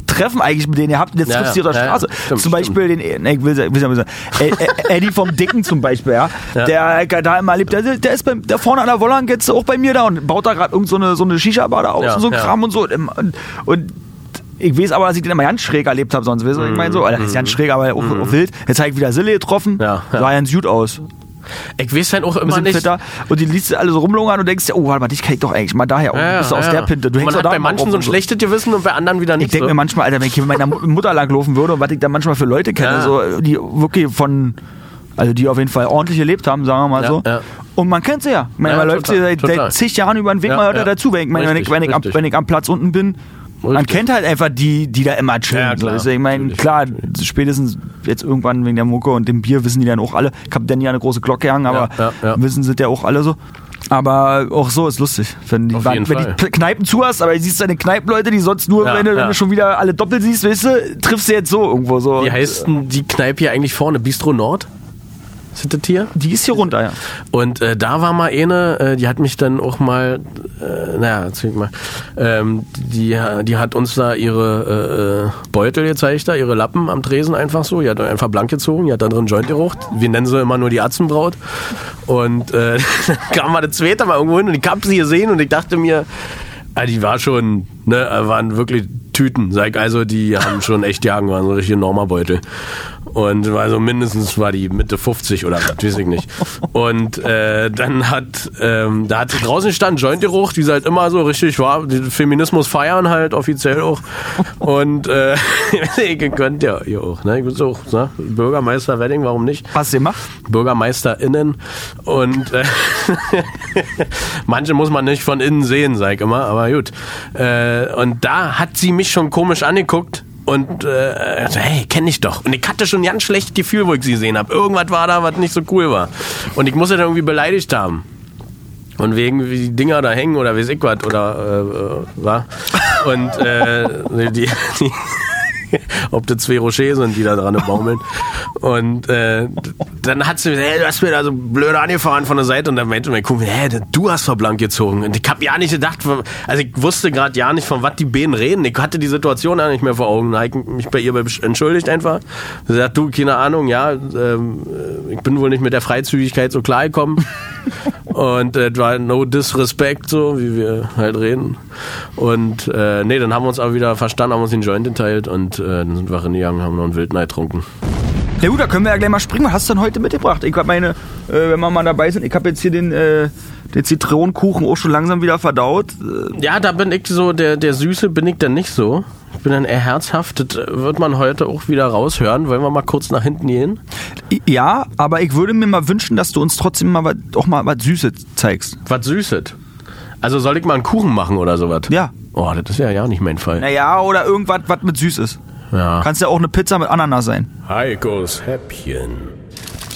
Treffen eigentlich mit denen ihr habt. und Jetzt Ja, triffst du ja, auf der ja, ja. Straße. Stimmt, zum Beispiel den, ne, ich will, will ja mal sagen, Ed- Ed- Eddie vom Dicken zum Beispiel, ja. Ja. Der da immer lebt, der, der ist beim, der vorne an der Wollang jetzt auch bei mir da und baut da gerade irgend so eine, so eine Shisha-Bar da aus Ja, und so ein ja. Kram und so. Und, und ich weiß aber, dass ich den immer ganz schräg erlebt habe, sonst weißt du, ich meine so. Oder das ist ganz schräg, aber auch, auch wild. Jetzt habe ich wieder Sille getroffen, Mhm. Ja, ja. sah ganz gut aus. Ich weiß dann auch immer nicht. fitter. Und die liest du alle so rumlungern und denkst oh, warte mal, dich kenn ich doch eigentlich mal daher. Oh, Ja, du bist ja, aus ja. der Pinte. Du hängst Man hat da bei manchen so ein schlechtes Gewissen und bei anderen wieder nicht. Ich denke so. mir manchmal, Alter, wenn ich mit meiner Mu- Mutter lang laufen würde und was ich da manchmal für Leute kenne, Ja. so, die wirklich von, also die auf jeden Fall ordentlich gelebt haben, sagen wir mal so. Und man kennt sie ja. Meine, Ja, man läuft sie seit, seit zig Jahren über den Weg, mal hört ja. dazu. Wenn ich, wenn, ich, wenn, ich am, wenn ich am Platz unten bin, man Richtig. kennt halt einfach die, die da immer chillen. Ja, klar. Also ich meine, Natürlich, klar, spätestens jetzt irgendwann wegen der Mucke und dem Bier wissen die dann auch alle. Ich hab dann ja eine große Glocke gehangen, aber Ja, ja, ja. wissen sie ja auch alle so. Aber auch so ist lustig. Wenn, die, wenn die Kneipen zu hast, aber du siehst deine Kneipenleute, die sonst nur, Ja, wenn, du, wenn ja. du schon wieder alle doppelt siehst, weißt du, triffst du jetzt so irgendwo so. Wie heißt denn die Kneipe hier eigentlich vorne? Bistro Nord? Sind das hier? Die ist hier runter, ja. Und äh, da war mal eine, äh, die hat mich dann auch mal, äh, naja, ich mal, ähm, die, die hat uns da ihre äh, Beutel gezeigt, da, ihre Lappen am Tresen einfach so. Die hat einfach blank gezogen, die hat da drin Joint geraucht. Wir nennen sie immer nur die Atzenbraut. Und äh, dann kam mal das zweite Mal irgendwo hin und ich hab sie gesehen und ich dachte mir, ah, die war schon, ne, waren wirklich Tüten. Sag also die haben schon echt jagen, waren so richtige Normabeutel. Und also mindestens war die Mitte 50 oder was, weiß ich nicht. Und äh, dann hat, ähm, da hat sie draußen stand, Joint geraucht, wie sie halt immer so richtig war, Feminismus feiern halt offiziell auch. Und äh, ihr könnt ja ihr auch, ne? Ich bin so, ne? Bürgermeister Wedding, warum nicht? Hast du gemacht? BürgermeisterInnen und äh, manche muss man nicht von innen sehen, sag ich immer, aber gut. Äh, und da hat sie mich schon komisch angeguckt und äh, so, hey, kenn ich doch. Und ich hatte schon ein ganz schlechtes Gefühl, wo ich sie gesehen habe. Irgendwas war da, was nicht so cool war. Und ich muss sie dann irgendwie beleidigt haben. Und wegen wie die Dinger da hängen oder weiß ich was oder äh, äh, war. Und äh, die, die ob das zwei Rocher sind, die da dran baumeln. Und äh, dann hat sie gesagt, hey, du hast mir da so blöd angefahren von der Seite und dann meinte mein Kumpel, hey, du hast doch blank gezogen. Und ich hab ja nicht gedacht, also ich wusste gerade ja nicht, von was die Bänen reden. Ich hatte die Situation ja nicht mehr vor Augen. Ich mich bei ihr entschuldigt einfach. Sie sagt, du, keine Ahnung, ja, ähm, ich bin wohl nicht mit der Freizügigkeit so klargekommen. Und äh, war no disrespect, so wie wir halt reden. Und äh, nee, dann haben wir uns aber wieder verstanden, haben uns den Joint geteilt und äh, dann sind wir reingegangen, haben noch einen Wildnei getrunken. Ja gut, da können wir ja gleich mal springen. Was hast du denn heute mitgebracht? Ich hab meine, äh, wenn wir mal dabei sind, ich habe jetzt hier den, äh, den Zitronenkuchen auch schon langsam wieder verdaut. Äh, Ja, da bin ich so, der, der Süße bin ich dann nicht so. Ich bin dann eher herzhaft. Das wird man heute auch wieder raushören. Wollen wir mal kurz nach hinten gehen? Ja, aber ich würde mir mal wünschen, dass du uns trotzdem mal was, auch mal was Süßes zeigst. Was Süßes. Also soll ich mal einen Kuchen machen oder sowas? Ja. Oh, das ist ja ja nicht mein Fall. Naja, oder irgendwas, was mit süß ist. Ja. Kannst ja auch eine Pizza mit Ananas sein. Heikos Häppchen.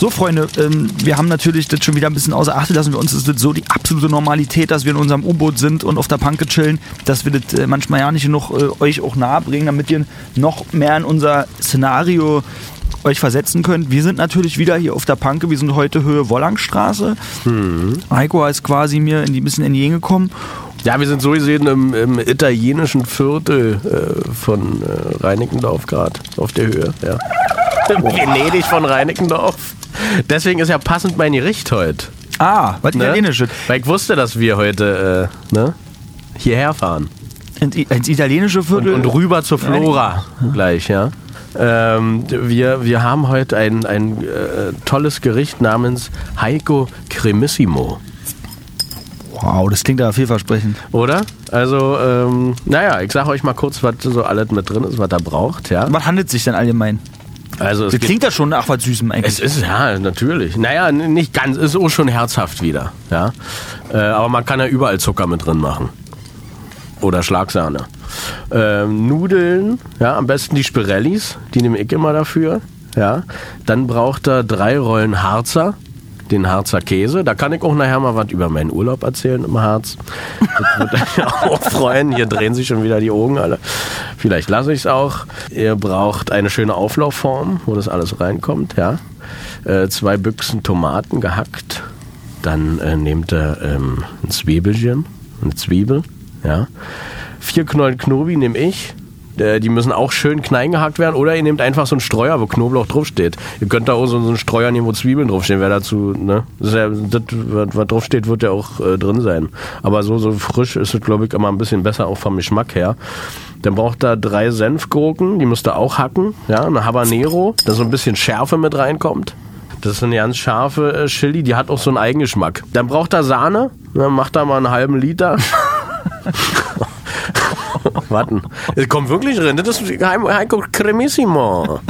So, Freunde, ähm, wir haben natürlich das schon wieder ein bisschen außer Acht lassen. Für uns ist das so die absolute Normalität, dass wir in unserem U-Boot sind und auf der Panke chillen, dass wir das äh, manchmal ja nicht genug äh, euch auch nahe bringen, damit ihr noch mehr in unser Szenario euch versetzen könnt. Wir sind natürlich wieder hier auf der Panke. Wir sind heute Höhe Wollangstraße. Heiko ist quasi mir ein bisschen in die Jenge gekommen. Ja, wir sind so gesehen im, im italienischen Viertel äh, von äh, Reinickendorf gerade auf der Höhe. Ja. Venedig von Reinickendorf. Deswegen ist ja passend mein Gericht heute. Ah, was Ne? Italienisches. Weil ich wusste, dass wir heute äh, ne, hierher fahren. Ins, ins italienische Und, Viertel. und rüber zur Flora gleich, ja. Ähm, wir, wir haben heute ein, ein äh, tolles Gericht namens Heiko Cremissimo. wow, das klingt aber vielversprechend. Oder? Also, ähm, naja, ich sage euch mal kurz, was so alles mit drin ist, was er braucht, ja. Was handelt sich denn allgemein? Also, es Das klingt ja schon nach was Süßem eigentlich. Es ist, ja, natürlich. Naja, nicht ganz, ist auch schon herzhaft wieder. Ja? Äh, aber man kann ja überall Zucker mit drin machen. Oder Schlagsahne. Ähm, Nudeln, ja, am besten die Spirellis, die nehme ich immer dafür. Ja? Dann braucht er drei Rollen Harzer, den Harzer Käse. Da kann ich auch nachher mal was über meinen Urlaub erzählen im Harz. Das würde euch auch freuen. Hier drehen sich schon wieder die Augen alle. Vielleicht lasse ich es auch. Ihr braucht eine schöne Auflaufform, wo das alles reinkommt. Ja. Äh, zwei Büchsen Tomaten gehackt. Dann äh, nehmt ihr ähm, ein Zwiebelchen, eine Zwiebel. Ja. Vier Knollen Knobi nehme ich. Äh, Die müssen auch schön klein gehackt werden. Oder ihr nehmt einfach so einen Streuer, wo Knoblauch draufsteht. Ihr könnt da auch so einen Streuer nehmen, wo Zwiebeln draufstehen. Wer dazu, ne? Das, ja, das was, draufsteht, wird ja auch äh, drin sein. Aber so, so frisch ist es, glaube ich, immer ein bisschen besser, auch vom Geschmack her. Dann braucht ihr drei Senfgurken, die müsst ihr auch hacken. Ja, eine Habanero, da so ein bisschen Schärfe mit reinkommt. Das ist eine ganz scharfe äh, Chili, die hat auch so einen Eigengeschmack. Dann braucht er Sahne, dann macht er mal einen halben Liter. Warten. Es kommt wirklich rein. Das ist Heiko Cremissimo.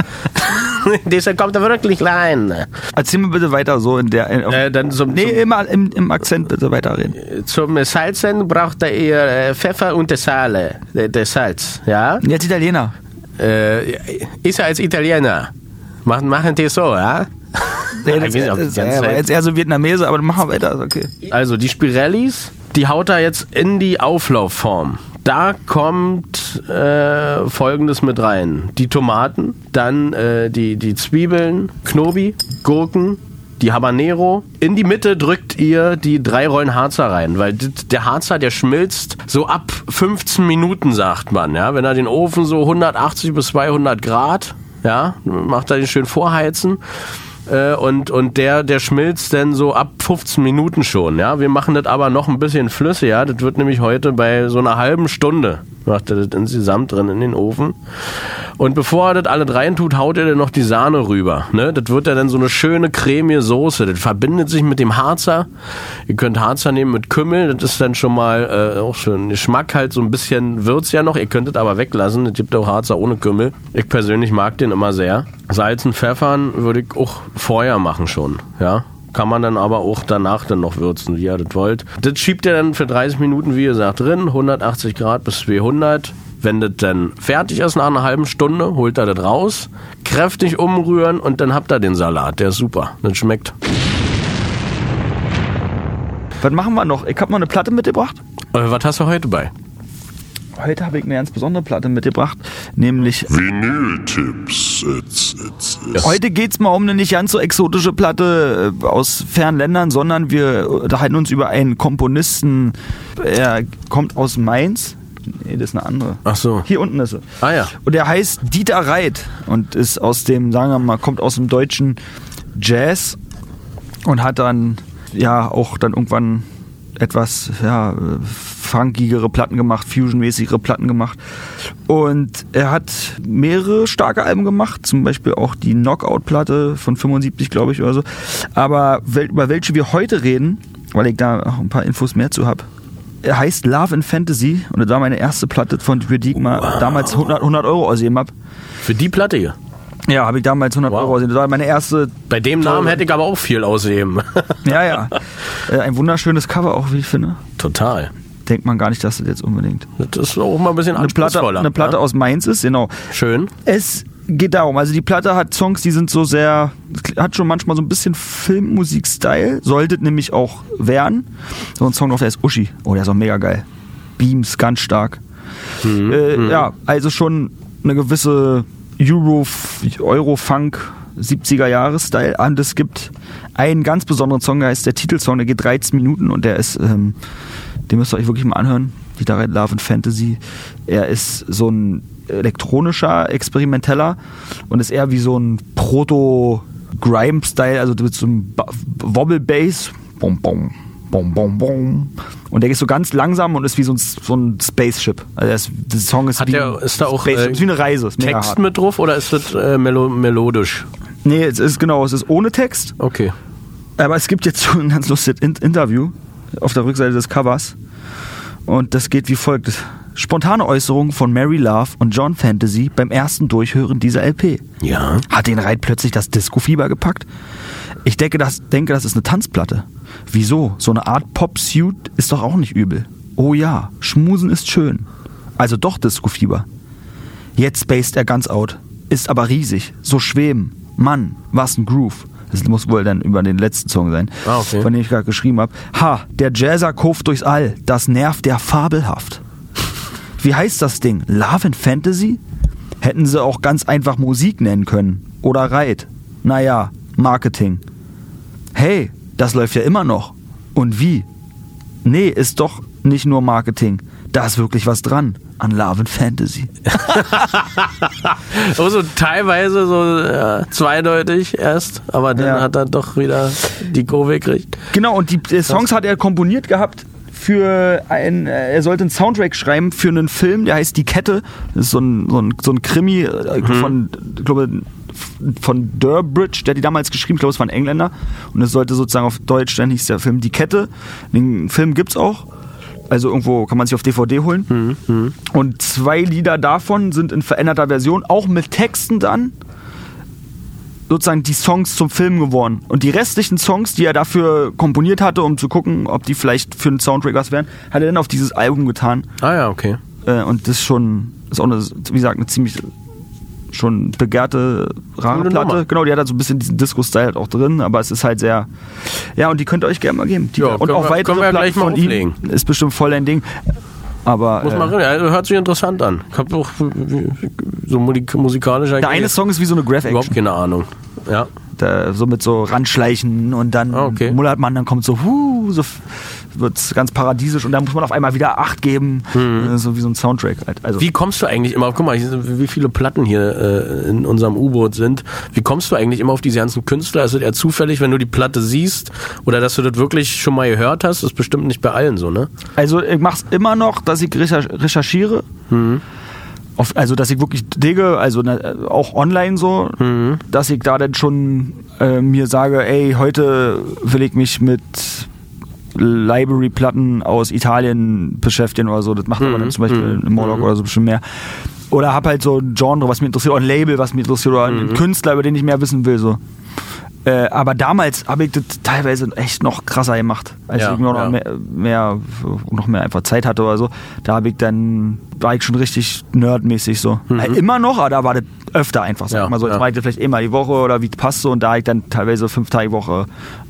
Dieser kommt da wirklich rein. Erzähl mir bitte weiter so in der. In, Äh, dann zum, nee, immer im, im Akzent bitte weiterreden. zum, zum Salzen braucht er ihr äh, Pfeffer und das Sale. Der Salz, ja? Jetzt Italiener. Äh, ist er als Italiener. Machen, machen die so, ja? Nee, das, das, das, Zeit- jetzt eher so Vietnamese, aber dann machen wir weiter. Okay. Also die Spirellis, die haut er jetzt in die Auflaufform. Da kommt äh, folgendes mit rein. Die Tomaten, dann äh, die, die Zwiebeln, Knobi, Gurken, die Habanero. In die Mitte drückt ihr die drei Rollen Harzer rein, weil der Harzer, der schmilzt so ab 15 Minuten, sagt man. Ja? Wenn er den Ofen so 180 bis 200 Grad, ja, macht er den schön vorheizen. Äh, und, und der, der schmilzt dann so ab 15 Minuten schon, ja. Wir machen das aber noch ein bisschen flüssiger. Das wird nämlich heute bei so einer halben Stunde, macht er das insgesamt drin in den Ofen. Und bevor er das alles reintut, haut er dann noch die Sahne rüber, ne. Das wird ja dann so eine schöne cremige Soße. Das verbindet sich mit dem Harzer. Ihr könnt Harzer nehmen mit Kümmel, das ist dann schon mal äh, auch schön. Geschmack halt so ein bisschen Würz ja noch. Ihr könnt es aber weglassen. Es gibt auch Harzer ohne Kümmel. Ich persönlich mag den immer sehr. Salzen, Pfeffern würde ich auch vorher machen schon, ja. Kann man dann aber auch danach dann noch würzen, wie ihr das wollt. Das schiebt ihr dann für 30 Minuten, wie gesagt, drin, 180 Grad bis 200. Wenn das dann fertig ist nach einer halben Stunde, holt ihr das raus, kräftig umrühren und dann habt ihr den Salat. Der ist super. Das schmeckt. Was machen wir noch? Ich habe noch eine Platte mitgebracht. Äh, was hast du heute bei? Heute habe ich eine ganz besondere Platte mitgebracht, nämlich Vinyl-Tipps. It's, it's, it's. Heute geht's mal um eine nicht ganz so exotische Platte äh, aus fernen Ländern, sondern wir unterhalten uns über einen Komponisten. Er kommt aus Mainz. Nee, das ist eine andere. Ach so. Hier unten ist er. Ah ja. Und er heißt Dieter Reit und ist aus dem, sagen wir mal, kommt aus dem deutschen Jazz und hat dann ja auch dann irgendwann etwas ja, funkigere Platten gemacht, fusionmäßigere Platten gemacht. Und er hat mehrere starke Alben gemacht, zum Beispiel auch die Knockout-Platte von 75, glaube ich, oder so. Aber über welche wir heute reden, weil ich da auch ein paar Infos mehr zu habe, er heißt Love and Fantasy und das war meine erste Platte von für die ich mal damals 100, 100 Euro ausgegeben habe. Für die Platte hier. Ja, habe ich damals 100 Wow. Euro ausgegeben. Das war meine erste. Bei dem Namen hätte ich aber auch viel ausgeben. Ja, ja. Äh, ein wunderschönes Cover auch, wie ich finde. Total. Denkt man gar nicht, dass das jetzt unbedingt Das ist auch mal ein bisschen eine Platte, eine Platte ja? aus Mainz ist, genau. Schön. Es geht darum, also die Platte hat Songs, die sind so sehr, hat schon manchmal so ein bisschen Filmmusik-Style, sollte nämlich auch werden. So ein Song drauf, der ist Uschi. Oh, der ist auch mega geil. Beams, ganz stark. Äh, Ja, also schon eine gewisse Euro, Euro-Funk 70er Jahre Style und es gibt einen ganz besonderen Song, der heißt der Titelsong, der geht 13 Minuten und der ist, ähm, den müsst ihr euch wirklich mal anhören. Red Love and Fantasy. Er ist so ein elektronischer, experimenteller und ist eher wie so ein Proto-Grime-Style, also mit so einem Ba- Wobble-Bass. Bom, bom, bom, bom, bom. Und der geht so ganz langsam und ist wie so ein, so ein Spaceship. Also der, Song ist Hat wie, der, ist da auch Spaceship, äh, wie eine Reise. Text mit drauf oder ist das äh, melo melodisch? Nee, es ist genau, es ist ohne Text. Okay. Aber es gibt jetzt so ein ganz lustiges In Interview auf der Rückseite des Covers. Und das geht wie folgt. Spontane Äußerungen von Mary Love und John Fantasy beim ersten Durchhören dieser LP. Ja. Hat den Reit plötzlich das Disco-Fieber gepackt? Ich denke das, denke, das ist eine Tanzplatte. Wieso? So eine Art Pop-Suit ist doch auch nicht übel. Oh ja, Schmusen ist schön. Also doch Disco-Fieber. Jetzt spaced er ganz out. Ist aber riesig. So schweben. Mann, was ein Groove. Das muss wohl dann über den letzten Song sein, Ah, okay. von dem ich gerade geschrieben habe. Ha, der Jazzer kurft durchs All. Das nervt der fabelhaft. Wie heißt das Ding? Love and Fantasy? Hätten sie auch ganz einfach Musik nennen können. Oder Reit. Naja, Marketing. Hey, das läuft ja immer noch. Und wie? Nee, ist doch nicht nur Marketing. Da ist wirklich was dran an Love and Fantasy. Aber so teilweise so ja, zweideutig erst, aber dann Ja. hat er doch wieder die Kurve gekriegt. Genau, und die äh, Songs hat er komponiert gehabt für ein, äh, er sollte einen Soundtrack schreiben für einen Film, der heißt Die Kette. Das ist so ein, so ein, so ein Krimi äh, von, ich glaube, von Durbridge, der die damals geschrieben, ich glaube, es war ein Engländer. Und es sollte sozusagen auf Deutsch, dann hieß der Film Die Kette. Den Film gibt's auch. Also irgendwo kann man sich auf DVD holen. Und zwei Lieder davon sind in veränderter Version, auch mit Texten dann sozusagen die Songs zum Film geworden. Und die restlichen Songs, die er dafür komponiert hatte, um zu gucken, ob die vielleicht für einen Soundtrack was wären, hat er dann auf dieses Album getan. Ah ja, okay. Äh, und das ist schon, ist auch eine, wie gesagt, eine ziemlich schon begehrte, rare Coole Platte. Nummer. Genau, die hat halt so ein bisschen diesen Disco-Style halt auch drin, aber es ist halt sehr, ja, und die könnt ihr euch gerne mal geben. Die, Ja, und auch wir- weitere wir Platten von ihm ist bestimmt voll ein Ding. Aber Muss äh, man rein. Ja, hört sich interessant an. Ich habe auch so musik- musikalisch der eine Song ist wie so eine Graphic überhaupt keine Ahnung. Ja. Da, so mit so Randschleichen und dann Ah, okay. mullert man, dann kommt so, huh, so wird ganz paradiesisch und dann muss man auf einmal wieder Acht geben, äh, so wie so ein Soundtrack halt. Also. Wie kommst du eigentlich immer, guck mal, wie viele Platten hier äh, in unserem U-Boot sind. Wie kommst du eigentlich immer auf diese ganzen Künstler? Ist es eher zufällig, wenn du die Platte siehst oder dass du das wirklich schon mal gehört hast? Das ist bestimmt nicht bei allen so, ne? Also ich mach's immer noch, dass ich recher- recherchiere. Auf, also dass ich wirklich digge, also ne, auch online so, dass ich da dann schon äh, mir sage, ey, heute will ich mich mit Library-Platten aus Italien beschäftigen oder so. Das macht aber dann zum Beispiel im Moloch oder so bestimmt mehr. Oder hab halt so ein Genre, was mich interessiert, oder ein Label, was mich interessiert, oder einen Künstler, über den ich mehr wissen will. so. Äh, aber damals habe ich das teilweise echt noch krasser gemacht, als Ja, ich noch ja. mehr, mehr, noch mehr einfach Zeit hatte oder so. Da habe ich dann, war ich schon richtig nerdmäßig so. Äh, immer noch, aber da war das öfter einfach, sag Mhm. Ja, mal so. Jetzt ja. mache ich das vielleicht einmal die Woche oder wie es passt so und da habe ich dann teilweise fünf Tage die Woche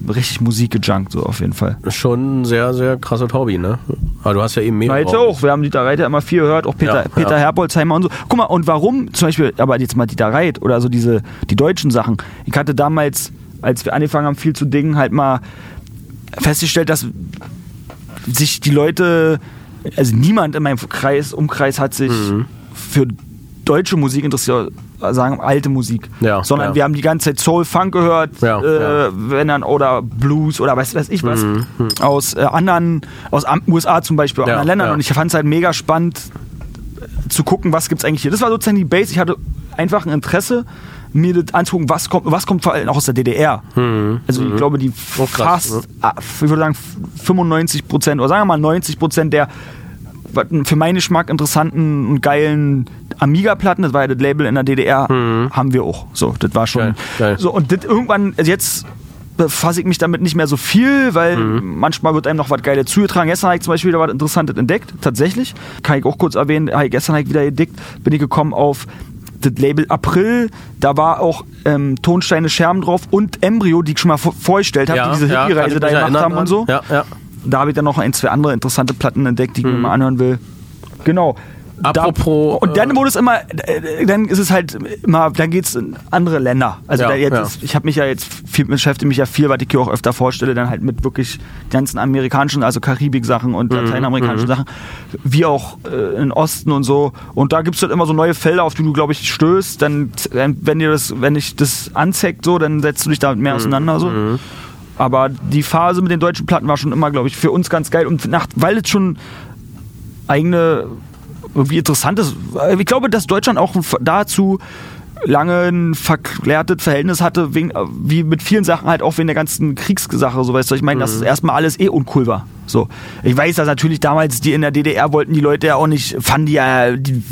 richtig Musik gejunkt, so auf jeden Fall. Schon ein sehr, sehr krasses Hobby, ne? Aber du hast ja eben mehr. Reite auch. Wir haben Dieter Reiter immer viel gehört, auch Peter, Peter. Herbolzheimer und so. Guck mal, und warum zum Beispiel, aber jetzt mal Dieter Reit oder so diese, die deutschen Sachen. Ich hatte damals, als wir angefangen haben, viel zu dingen, halt mal festgestellt, dass sich die Leute, also niemand in meinem Kreis, Umkreis hat sich Mhm. für deutsche Musik interessiert, sagen alte Musik, Ja, sondern ja. wir haben die ganze Zeit Soul, Funk gehört, Ja, äh, wenn dann oder Blues oder weiß, weiß ich was Mhm, aus äh, anderen, aus USA zum Beispiel, Ja, anderen Ländern und ich fand es halt mega spannend äh, zu gucken, was gibt's eigentlich hier. Das war sozusagen die Base. Ich hatte einfach ein Interesse, mir das anzugucken, was kommt, was kommt vor allem auch aus der DDR. Also ich glaube, die Oh, krass, fast, ah, ich würde sagen 95 Prozent oder sagen wir mal 90 Prozent der für meinen Geschmack interessanten und geilen Amiga-Platten, das war ja das Label in der DDR, haben wir auch. So, das war schon. Geil, geil. So, und das irgendwann, also jetzt befasse ich mich damit nicht mehr so viel, weil Mhm. manchmal wird einem noch was Geiles zugetragen. Gestern habe ich zum Beispiel wieder was Interessantes entdeckt, tatsächlich. Kann ich auch kurz erwähnen, habe ich gestern habe ich wieder entdeckt, bin ich gekommen auf das Label April, da war auch ähm, Tonsteine Scherben drauf und Embryo, die ich schon mal vor- vorgestellt habe, die diese Hippie-Reise da gemacht haben und so. Ja, ja. Da habe ich dann noch ein, zwei andere interessante Platten entdeckt, die ich mir mal anhören will. Genau. Apropos, Da, und dann äh, wurde es immer, äh, dann ist es halt immer, dann geht es in andere Länder. Also Ja, jetzt ja. Ich habe mich ja jetzt viel, beschäftige mich ja viel, was ich hier auch öfter vorstelle, dann halt mit wirklich ganzen amerikanischen, also Karibik-Sachen und Mhm, lateinamerikanischen Sachen, wie auch äh, in Osten und so. Und da gibt es halt immer so neue Felder, auf die du, glaube ich, stößt. Dann, dann, wenn dir das, wenn dich das anzeigt, so, dann setzt du dich damit Mhm, mehr auseinander. So. Aber die Phase mit den deutschen Platten war schon immer, glaube ich, für uns ganz geil. Und nach, weil es schon eigene, irgendwie interessantes, ich glaube, dass Deutschland auch dazu lange ein verklärtes Verhältnis hatte, wegen, wie mit vielen Sachen halt auch wegen der ganzen Kriegssache, so weißt du, ich meine, dass es erstmal alles eh uncool war. So. Ich weiß, dass natürlich damals die in der DDR wollten die Leute ja auch nicht, fanden die ja, die,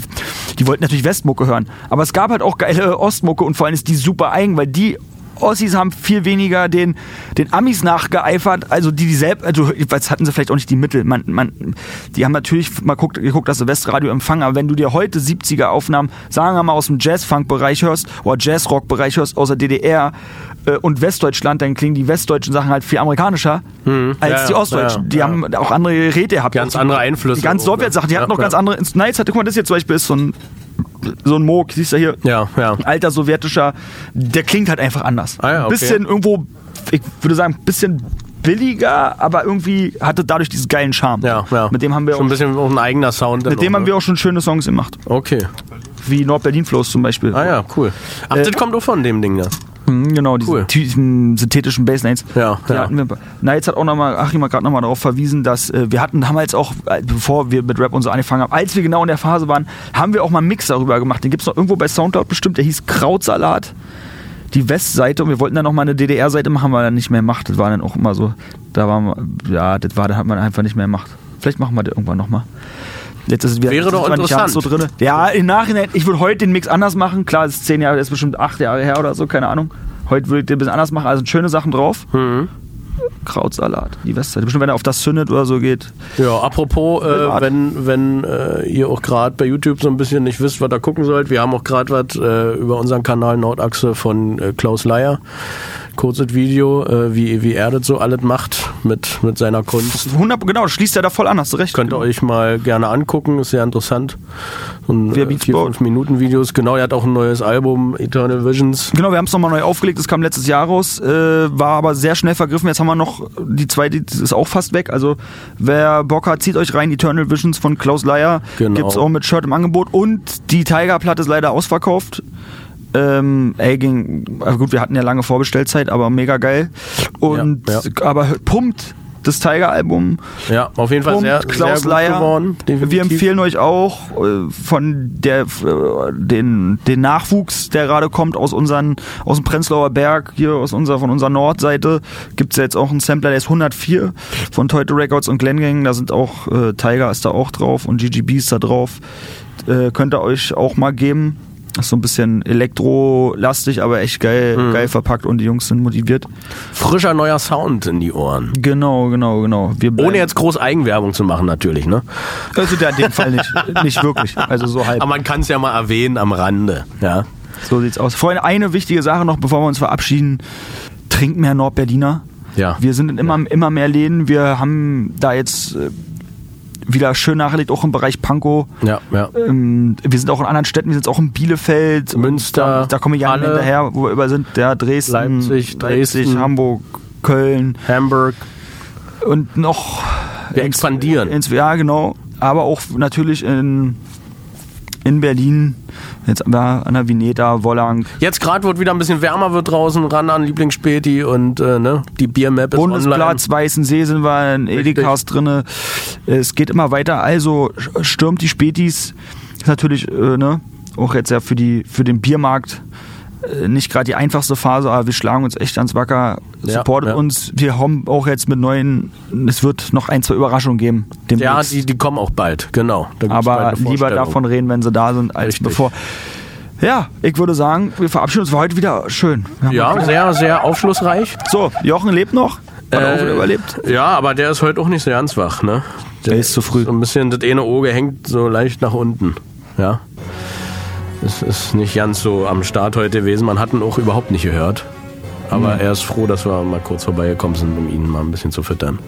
die wollten natürlich Westmucke hören. Aber es gab halt auch geile Ostmucke und vor allem ist die super eigen, weil die Ossis haben viel weniger den, den Amis nachgeeifert, also die, die selbst, also jetzt hatten sie vielleicht auch nicht die Mittel. Man, man, die haben natürlich mal guckt, geguckt, dass sie Westradio empfangen, aber wenn du dir heute 70er Aufnahmen, sagen wir mal, aus dem Jazz-Funk-Bereich hörst oder Jazz-Rock-Bereich hörst, aus der DDR äh, und Westdeutschland, dann klingen die westdeutschen Sachen halt viel amerikanischer als Hm. Ja, die ostdeutschen. ja, die ja. haben auch andere Geräte gehabt. Ganz andere Einflüsse Die ganz ne? Sowjetsachen, die hatten Ja, noch ganz andere Nights, guck mal, das hier zum Beispiel ist so ein so ein Moog, siehst du hier, Ja, ja. ein alter sowjetischer, der klingt halt einfach anders. Ah ja, Ein okay. bisschen irgendwo, ich würde sagen, ein bisschen billiger, aber irgendwie hatte dadurch diesen geilen Charme. Ja, ja. Mit dem haben wir Schon ein auch, bisschen auch ein eigener Sound. mit dem haben wir auch schon schöne Songs gemacht. Okay. Wie Nordberlin Flows zum Beispiel. Ah ja, cool. Ach, Äh, das kommt auch von dem Ding da. Mhm, Genau, diese Cool. tiefen synthetischen Basslines. Ja, Die ja. hatten wir. Nights hat auch nochmal, Achim gerade nochmal darauf verwiesen, dass äh, wir hatten damals auch, äh, bevor wir mit Rap und so angefangen haben, als wir genau in der Phase waren, haben wir auch mal einen Mix darüber gemacht. Den gibt es noch irgendwo bei Soundcloud bestimmt, der hieß Krautsalat. Die Westseite und wir wollten dann nochmal eine DDR-Seite machen, wir dann nicht mehr gemacht. Das war dann auch immer so, da wir, ja, das war, da hat man einfach nicht mehr gemacht. Vielleicht machen wir das irgendwann nochmal. Jetzt ist es wieder, Wäre doch interessant. So drin. Ja, im Nachhinein, ich würde heute den Mix anders machen. Klar, es ist zehn Jahre, das ist bestimmt acht Jahre her oder so, keine Ahnung. Heute würde ich den ein bisschen anders machen. Also schöne Sachen drauf. Mhm. Krautsalat, die Westseite. Bestimmt, wenn er auf das zündet oder so geht. Ja, apropos, äh, wenn, wenn äh, ihr auch gerade bei YouTube so ein bisschen nicht wisst, was ihr gucken sollt, wir haben auch gerade was äh, über unseren Kanal Nordachse von äh, Klaus Leier. Kurzes Video, äh, wie, wie er das so alles macht mit, mit seiner Kunst. 100, genau, schließt ja da voll an, hast du recht. Könnt ihr euch mal gerne angucken, ist sehr interessant. Wer äh, vier, fünf Minuten Videos. Genau, er hat auch ein neues Album, Eternal Visions. Genau, wir haben es nochmal neu aufgelegt, das kam letztes Jahr raus, äh, war aber sehr schnell vergriffen. Jetzt haben wir noch die zweite, die ist auch fast weg. Also wer Bock hat, zieht euch rein, Eternal Visions von Klaus Leier. Genau. Gibt's auch mit Shirt im Angebot. Und die Tiger-Platte ist leider ausverkauft. Ähm, ey, ging, also gut, wir hatten ja lange Vorbestellzeit, aber mega geil. Und Ja, aber pumpt das Tiger-Album. Ja, auf jeden Fall sehr, Klaus sehr Leier. geworden. Wir empfehlen euch auch äh, von der äh, den, den Nachwuchs, der gerade kommt aus unseren aus dem Prenzlauer Berg hier aus unserer von unserer Nordseite gibt's ja jetzt auch einen Sampler, der ist 104 von Teute Records und Glengang. Da sind auch äh, Tiger ist da auch drauf und GGB ist da drauf. Äh, könnt ihr euch auch mal geben. Ist so ein bisschen elektrolastig, aber echt geil, Mhm. geil verpackt und die Jungs sind motiviert. Frischer neuer Sound in die Ohren. Genau, genau, genau. Ohne jetzt groß Eigenwerbung zu machen, natürlich, ne? also der in dem Fall nicht, nicht wirklich. Also so halb. Aber man kann es ja mal erwähnen am Rande, ja. So sieht's aus. Vorhin eine wichtige Sache noch, bevor wir uns verabschieden. Trinkt mehr Nordberliner. Ja. Wir sind in immer, immer mehr Läden. Wir haben da jetzt äh, wieder schön nachgelegt, auch im Bereich Pankow. Ja, ja. Ähm, wir sind auch in anderen Städten, wir sind jetzt auch in Bielefeld, Münster, Da, da kommen wir ja Halle, hinterher, wo wir über sind. Der Dresden, Leipzig, Dresden. Hamburg, Köln Hamburg. und noch. Wir expandieren. Ins, ja, genau. Aber auch natürlich in, in Berlin. Jetzt an der Vineta, Wollang. Jetzt gerade wird wieder ein bisschen wärmer wird draußen, ran an Lieblingsspäti und äh, ne, die Biermap ist online. Bundesplatz, Weißensee sind wir, in Edekas drinne. Es geht immer weiter. Also stürmt die Spätis. Ist natürlich äh, ne, auch jetzt ja für, die, für den Biermarkt nicht gerade die einfachste Phase, aber wir schlagen uns echt ans Wacker. Ja, Supportet ja. uns. Wir haben auch jetzt mit neuen, es wird noch ein, zwei Überraschungen geben. Ja, demnächst. die, die kommen auch bald, genau. Bald aber eine lieber davon reden, wenn sie da sind, als Richtig. bevor. Ja, ich würde sagen, wir verabschieden uns für heute wieder schön. Haben Ja, sehr, sehr aufschlussreich. So, Jochen lebt noch. Hat er auch Äh, wieder überlebt. Ja, aber der ist heute auch nicht so ganz wach, ne? Der ist zu früh. So ein bisschen, das eine Auge hängt so leicht nach unten. Ja. Es ist nicht ganz so am Start heute gewesen. Man hat ihn auch überhaupt nicht gehört. Aber Mhm. er ist froh, dass wir mal kurz vorbeigekommen sind, um ihn mal ein bisschen zu füttern.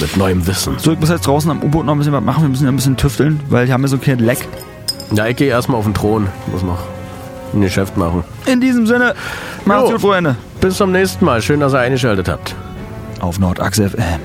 Mit neuem Wissen. So, ich muss jetzt draußen am U-Boot noch ein bisschen was machen. Wir müssen ja ein bisschen tüfteln, weil die haben ja so ein kleines Leck. Ja, ich gehe erstmal auf den Thron. Muss noch ein Geschäft machen. In diesem Sinne, macht's gut, Freunde. Bis zum nächsten Mal. Schön, dass ihr eingeschaltet habt. Auf Nordachse FM.